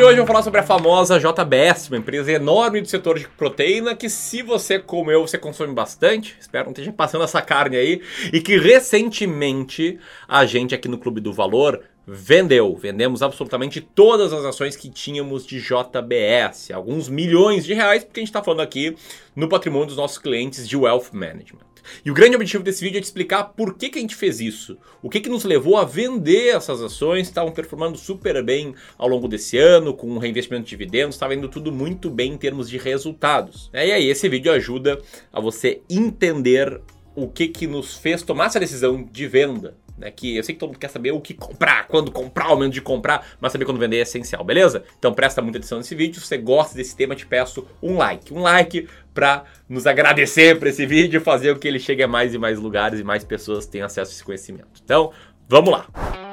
de hoje eu vou falar sobre a famosa JBS, uma empresa enorme do setor de proteína que se você como eu, você consome bastante, espero não esteja passando essa carne aí, e que recentemente a gente aqui no Clube do Valor vendeu. Vendemos absolutamente todas as ações que tínhamos de JBS, alguns milhões de reais, porque a gente está falando aqui no patrimônio dos nossos clientes de Wealth Management. E o grande objetivo desse vídeo é te explicar por que, que a gente fez isso. O que, que nos levou a vender essas ações, estavam performando super bem ao longo desse ano, com reinvestimento de dividendos, estava indo tudo muito bem em termos de resultados. É, e aí esse vídeo ajuda a você entender o que, que nos fez tomar essa decisão de venda. Né, que eu sei que todo mundo quer saber o que comprar, quando comprar, o momento de comprar, mas saber quando vender é essencial, beleza? Então presta muita atenção nesse vídeo. Se você gosta desse tema, te peço um like. Um like para nos agradecer por esse vídeo, fazer com que ele chegue a mais e mais lugares e mais pessoas tenham acesso a esse conhecimento. Então, vamos lá!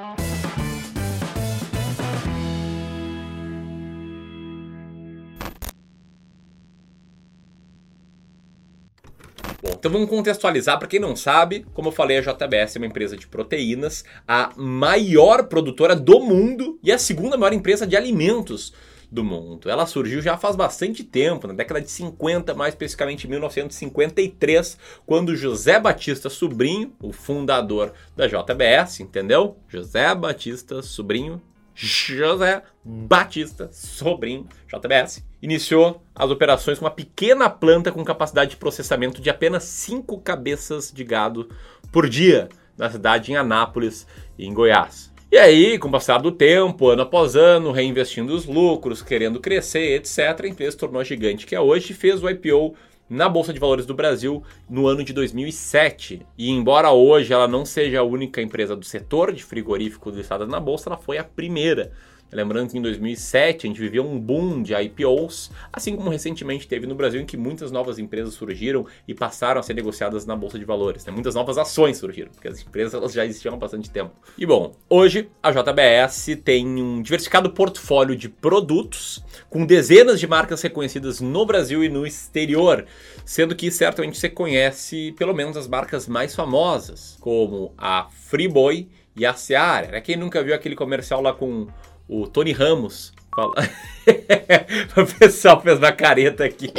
Então vamos contextualizar. Para quem não sabe, como eu falei, a JBS é uma empresa de proteínas, a maior produtora do mundo e a segunda maior empresa de alimentos do mundo. Ela surgiu já faz bastante tempo, na década de 50, mais especificamente em 1953, quando José Batista Sobrinho, o fundador da JBS, entendeu? José Batista Sobrinho, José Batista Sobrinho, JBS, iniciou as operações com uma pequena planta com capacidade de processamento de apenas 5 cabeças de gado por dia na cidade em Anápolis, em Goiás. E aí, com o passar do tempo, ano após ano, reinvestindo os lucros, querendo crescer, etc., a empresa se tornou a gigante que é hoje e fez o IPO na Bolsa de Valores do Brasil no ano de 2007. E embora hoje ela não seja a única empresa do setor de frigorífico listada na bolsa, ela foi a primeira Lembrando que em 2007 a gente vivia um boom de IPOs, assim como recentemente teve no Brasil, em que muitas novas empresas surgiram e passaram a ser negociadas na Bolsa de Valores. Né? Muitas novas ações surgiram, porque as empresas elas já existiam há bastante tempo. E bom, hoje a JBS tem um diversificado portfólio de produtos com dezenas de marcas reconhecidas no Brasil e no exterior, sendo que certamente você conhece pelo menos as marcas mais famosas, como a Friboi e a Seara. Né? Quem nunca viu aquele comercial lá com o Tony Ramos. Fala... o pessoal fez uma careta aqui.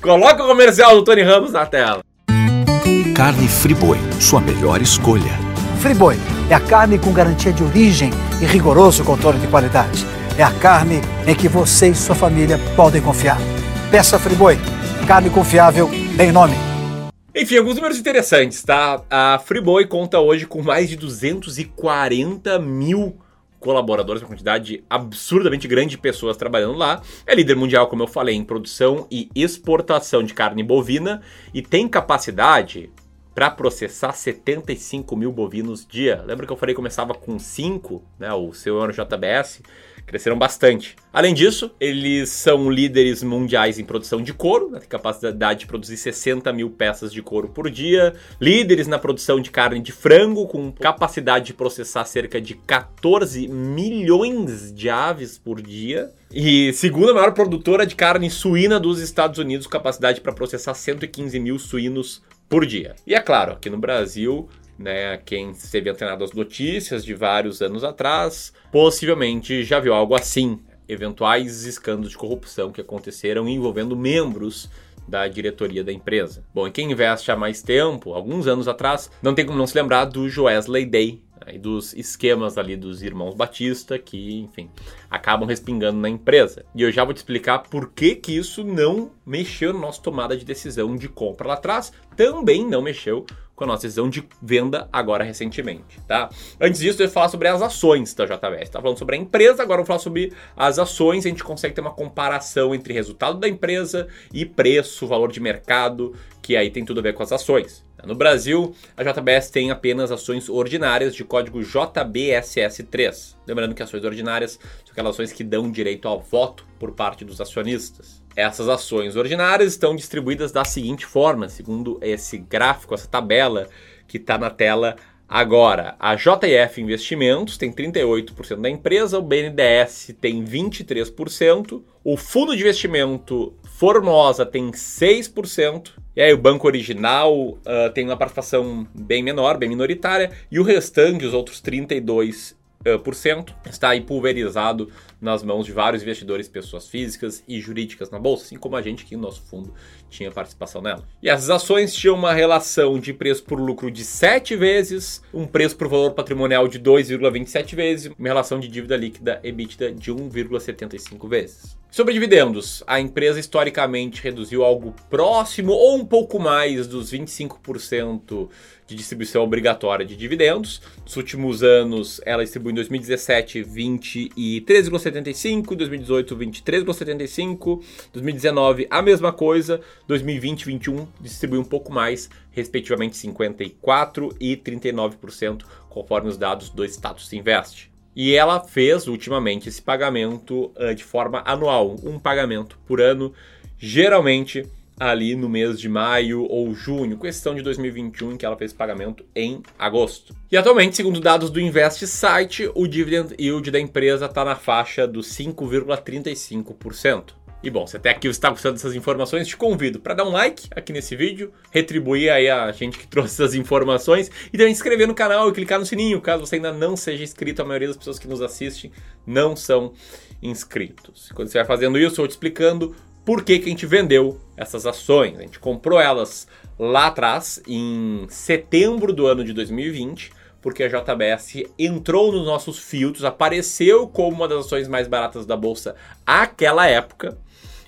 Coloca o comercial do Tony Ramos na tela. Carne Friboi, sua melhor escolha. Friboi é a carne com garantia de origem e rigoroso controle de qualidade. É a carne em que você e sua família podem confiar. Peça Friboi, carne confiável em nome. Enfim, alguns números interessantes, tá? A Friboi conta hoje com mais de 240 mil colaboradores, uma quantidade absurdamente grande de pessoas trabalhando lá. É líder mundial, como eu falei, em produção e exportação de carne bovina e tem capacidade para processar 75 mil bovinos dia. Lembra que eu falei que começava com 5, né, o seu JBS? Cresceram bastante. Além disso, eles são líderes mundiais em produção de couro, né, capacidade de produzir 60 mil peças de couro por dia, líderes na produção de carne de frango, com capacidade de processar cerca de 14 milhões de aves por dia. E segunda maior produtora de carne suína dos Estados Unidos, capacidade para processar 115 mil suínos por dia. E é claro, aqui no Brasil, né, quem esteve antenado às notícias de vários anos atrás, possivelmente já viu algo assim. Eventuais escândalos de corrupção que aconteceram envolvendo membros da diretoria da empresa. Bom, e quem investe há mais tempo, alguns anos atrás, não tem como não se lembrar do Joesley Day, né, e dos esquemas ali dos irmãos Batista que, enfim, acabam respingando na empresa. E eu já vou te explicar por que que isso não mexeu na nossa tomada de decisão de compra lá atrás, também não mexeu com a nossa decisão de venda agora recentemente, tá? Antes disso, eu ia falar sobre as ações da JBS. Tá falando sobre a empresa, agora eu vou falar sobre as ações. A gente consegue ter uma comparação entre resultado da empresa e preço, valor de mercado, que aí tem tudo a ver com as ações. No Brasil, a JBS tem apenas ações ordinárias de código JBSS3. Lembrando que ações ordinárias são aquelas ações que dão direito ao voto por parte dos acionistas. Essas ações ordinárias estão distribuídas da seguinte forma, segundo esse gráfico, essa tabela que está na tela agora. A JF Investimentos tem 38% da empresa, o BNDES tem 23%, o fundo de investimento Formosa tem 6%, e aí o banco original uh, tem uma participação bem menor, bem minoritária, e o restante, os outros 32%, está aí pulverizado nas mãos de vários investidores, pessoas físicas e jurídicas na bolsa, assim como a gente aqui no nosso fundo tinha participação nela. E essas ações tinham uma relação de preço por lucro de 7 vezes, um preço por valor patrimonial de 2,27 vezes, uma relação de dívida líquida EBITDA de 1,75 vezes. Sobre dividendos, a empresa historicamente reduziu algo próximo ou um pouco mais dos 25% de distribuição obrigatória de dividendos. Nos últimos anos, ela distribuiu em 2017 23,75, 2018 23,75, 2019 a mesma coisa, 2020 e 2021 distribuiu um pouco mais, respectivamente 54 e 39%, conforme os dados do Status Invest. E ela fez ultimamente esse pagamento uh, de forma anual, um pagamento por ano, geralmente ali no mês de maio ou junho, questão de 2021 em que ela fez pagamento em agosto. E atualmente, segundo dados do Invest Site, o dividend yield da empresa está na faixa dos 5,35%. E bom, se até aqui você está gostando dessas informações, te convido para dar um like aqui nesse vídeo, retribuir aí a gente que trouxe essas informações e também se inscrever no canal e clicar no sininho, caso você ainda não seja inscrito. A maioria das pessoas que nos assistem não são inscritos. Quando você vai fazendo isso, eu vou te explicando por que, que a gente vendeu essas ações. A gente comprou elas lá atrás, em setembro do ano de 2020 porque a JBS entrou nos nossos filtros, apareceu como uma das ações mais baratas da bolsa àquela época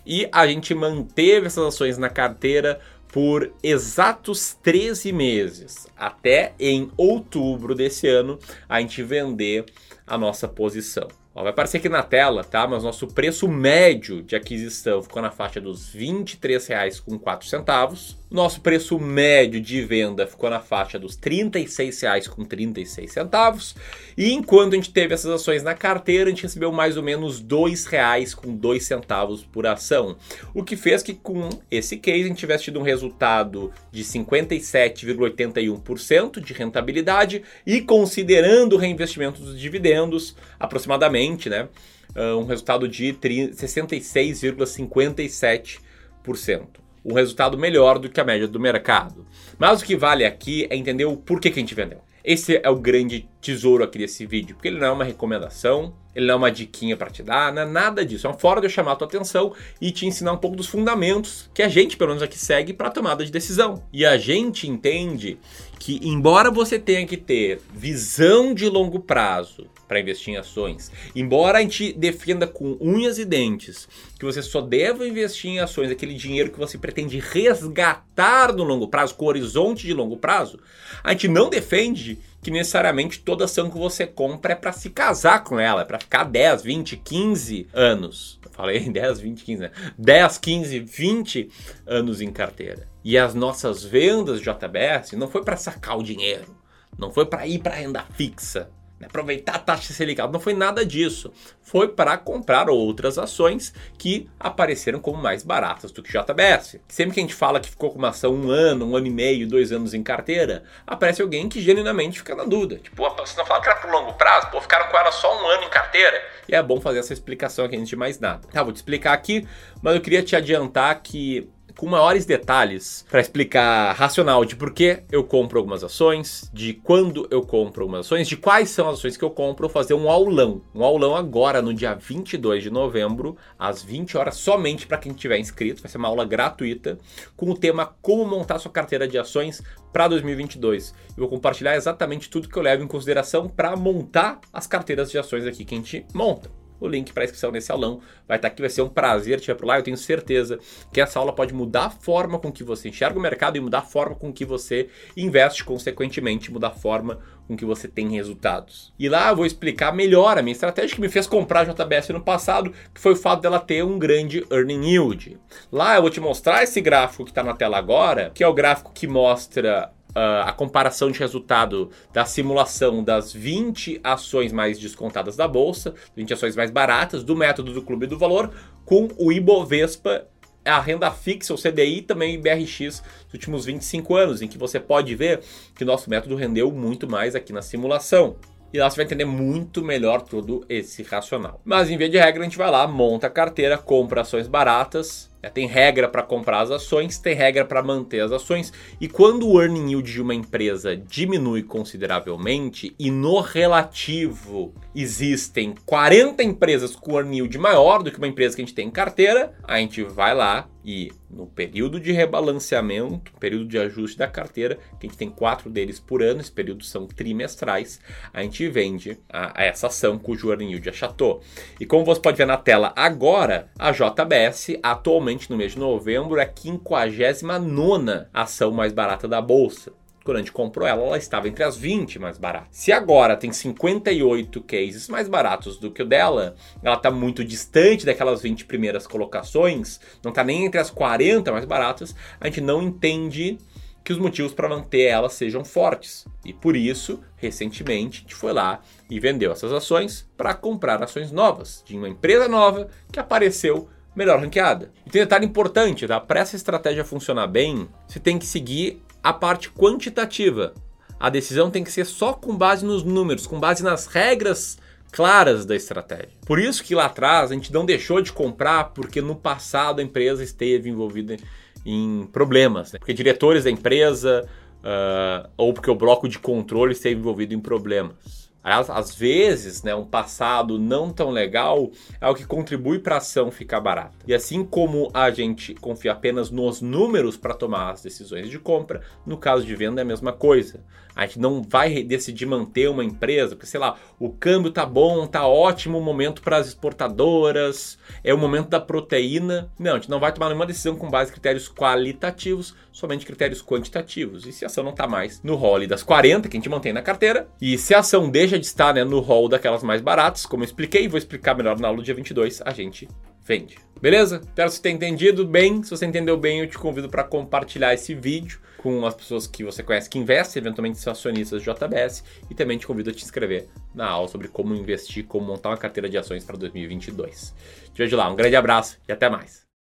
e a gente manteve essas ações na carteira por exatos 13 meses, até em outubro desse ano a gente vender a nossa posição. Ó, vai aparecer aqui na tela, tá? Mas nosso preço médio de aquisição ficou na faixa dos R$ 23,04. Nosso preço médio de venda ficou na faixa dos R$ 36,36. E enquanto a gente teve essas ações na carteira, a gente recebeu mais ou menos R$ 2,02 por ação. O que fez que com esse case a gente tivesse tido um resultado de 57,81% de rentabilidade e considerando o reinvestimento dos dividendos, aproximadamente né? Uh, um resultado de 66,57%. Um resultado melhor do que a média do mercado. Mas o que vale aqui é entender o porquê que a gente vendeu. Esse é o grande tesouro aqui desse vídeo, porque ele não é uma recomendação, ele não é uma diquinha para te dar, não é nada disso. É uma forma de eu chamar a tua atenção e te ensinar um pouco dos fundamentos que a gente, pelo menos aqui, segue para tomada de decisão. E a gente entende que, embora você tenha que ter visão de longo prazo para investir em ações, embora a gente defenda com unhas e dentes que você só deve investir em ações aquele dinheiro que você pretende resgatar no longo prazo, com horizonte de longo prazo, a gente não defende que necessariamente toda ação que você compra é para se casar com ela, é para ficar 10, 20, 15 anos. Eu falei 10, 20, 15, né? 10, 15, 20 anos em carteira. E as nossas vendas de JBS não foi para sacar o dinheiro, não foi para ir para renda fixa, aproveitar a taxa Selic não foi nada disso. Foi para comprar outras ações que apareceram como mais baratas do que JBS. Sempre que a gente fala que ficou com uma ação um ano, um ano e meio, dois anos em carteira, aparece alguém que genuinamente fica na dúvida. Tipo, você não fala que era por longo prazo? Pô, ficaram com ela só um ano em carteira? E é bom fazer essa explicação aqui antes de mais nada. Tá, vou te explicar aqui, mas eu queria te adiantar que com maiores detalhes para explicar racional de por que eu compro algumas ações, de quando eu compro algumas ações, de quais são as ações que eu compro, fazer um aulão. Um aulão agora no dia 22 de novembro, às 20 horas, somente para quem tiver inscrito. Vai ser uma aula gratuita com o tema Como montar sua carteira de ações para 2022. Eu vou compartilhar exatamente tudo que eu levo em consideração para montar as carteiras de ações aqui que a gente monta. O link para inscrição nesse aulão vai estar tá aqui, vai ser um prazer te ver por lá. Eu tenho certeza que essa aula pode mudar a forma com que você enxerga o mercado e mudar a forma com que você investe, consequentemente, mudar a forma com que você tem resultados. E lá eu vou explicar melhor a minha estratégia que me fez comprar a JBS no passado, que foi o fato dela ter um grande earning yield. Lá eu vou te mostrar esse gráfico que está na tela agora, que é o gráfico que mostra a comparação de resultado da simulação das 20 ações mais descontadas da bolsa, 20 ações mais baratas, do método do Clube do Valor, com o Ibovespa a renda fixa, o CDI também o BRX nos últimos 25 anos, em que você pode ver que nosso método rendeu muito mais aqui na simulação. E lá você vai entender muito melhor todo esse racional. Mas em via de regra, a gente vai lá, monta a carteira, compra ações baratas tem regra para comprar as ações, tem regra para manter as ações. E quando o earning yield de uma empresa diminui consideravelmente e no relativo existem 40 empresas com earning yield maior do que uma empresa que a gente tem em carteira, a gente vai lá e no período de rebalanceamento, período de ajuste da carteira, que a gente tem quatro deles por ano, esses períodos são trimestrais, a gente vende a, a essa ação cujo earning yield achatou. E como você pode ver na tela agora, a JBS atualmente no mês de novembro é a 59 ação mais barata da bolsa. Quando a gente comprou ela, ela estava entre as 20 mais baratas. Se agora tem 58 cases mais baratos do que o dela, ela está muito distante daquelas 20 primeiras colocações, não está nem entre as 40 mais baratas, a gente não entende que os motivos para manter ela sejam fortes. E por isso, recentemente, a gente foi lá e vendeu essas ações para comprar ações novas, de uma empresa nova que apareceu melhor ranqueada. E tem um detalhe importante, tá? Para essa estratégia funcionar bem, você tem que seguir a parte quantitativa. A decisão tem que ser só com base nos números, com base nas regras claras da estratégia. Por isso que lá atrás a gente não deixou de comprar porque no passado a empresa esteve envolvida em problemas, né? porque diretores da empresa uh, ou porque o bloco de controle esteve envolvido em problemas. Às vezes, né, um passado não tão legal é o que contribui para a ação ficar barata. E assim como a gente confia apenas nos números para tomar as decisões de compra, no caso de venda é a mesma coisa. A gente não vai decidir manter uma empresa, porque sei lá, o câmbio tá bom, tá ótimo, o momento para as exportadoras, é o momento da proteína. Não, a gente não vai tomar nenhuma decisão com base em critérios qualitativos, somente critérios quantitativos. E se a ação não tá mais no rol das 40 que a gente mantém na carteira, e se a ação deixa de estar né, no rol daquelas mais baratas, como eu expliquei, vou explicar melhor na aula do dia 22, a gente vende. Beleza? Espero que você tenha entendido bem. Se você entendeu bem, eu te convido para compartilhar esse vídeo com as pessoas que você conhece que investem, eventualmente são acionistas de JBS, e também te convido a te inscrever na aula sobre como investir, como montar uma carteira de ações para 2022. Te vejo lá, um grande abraço e até mais.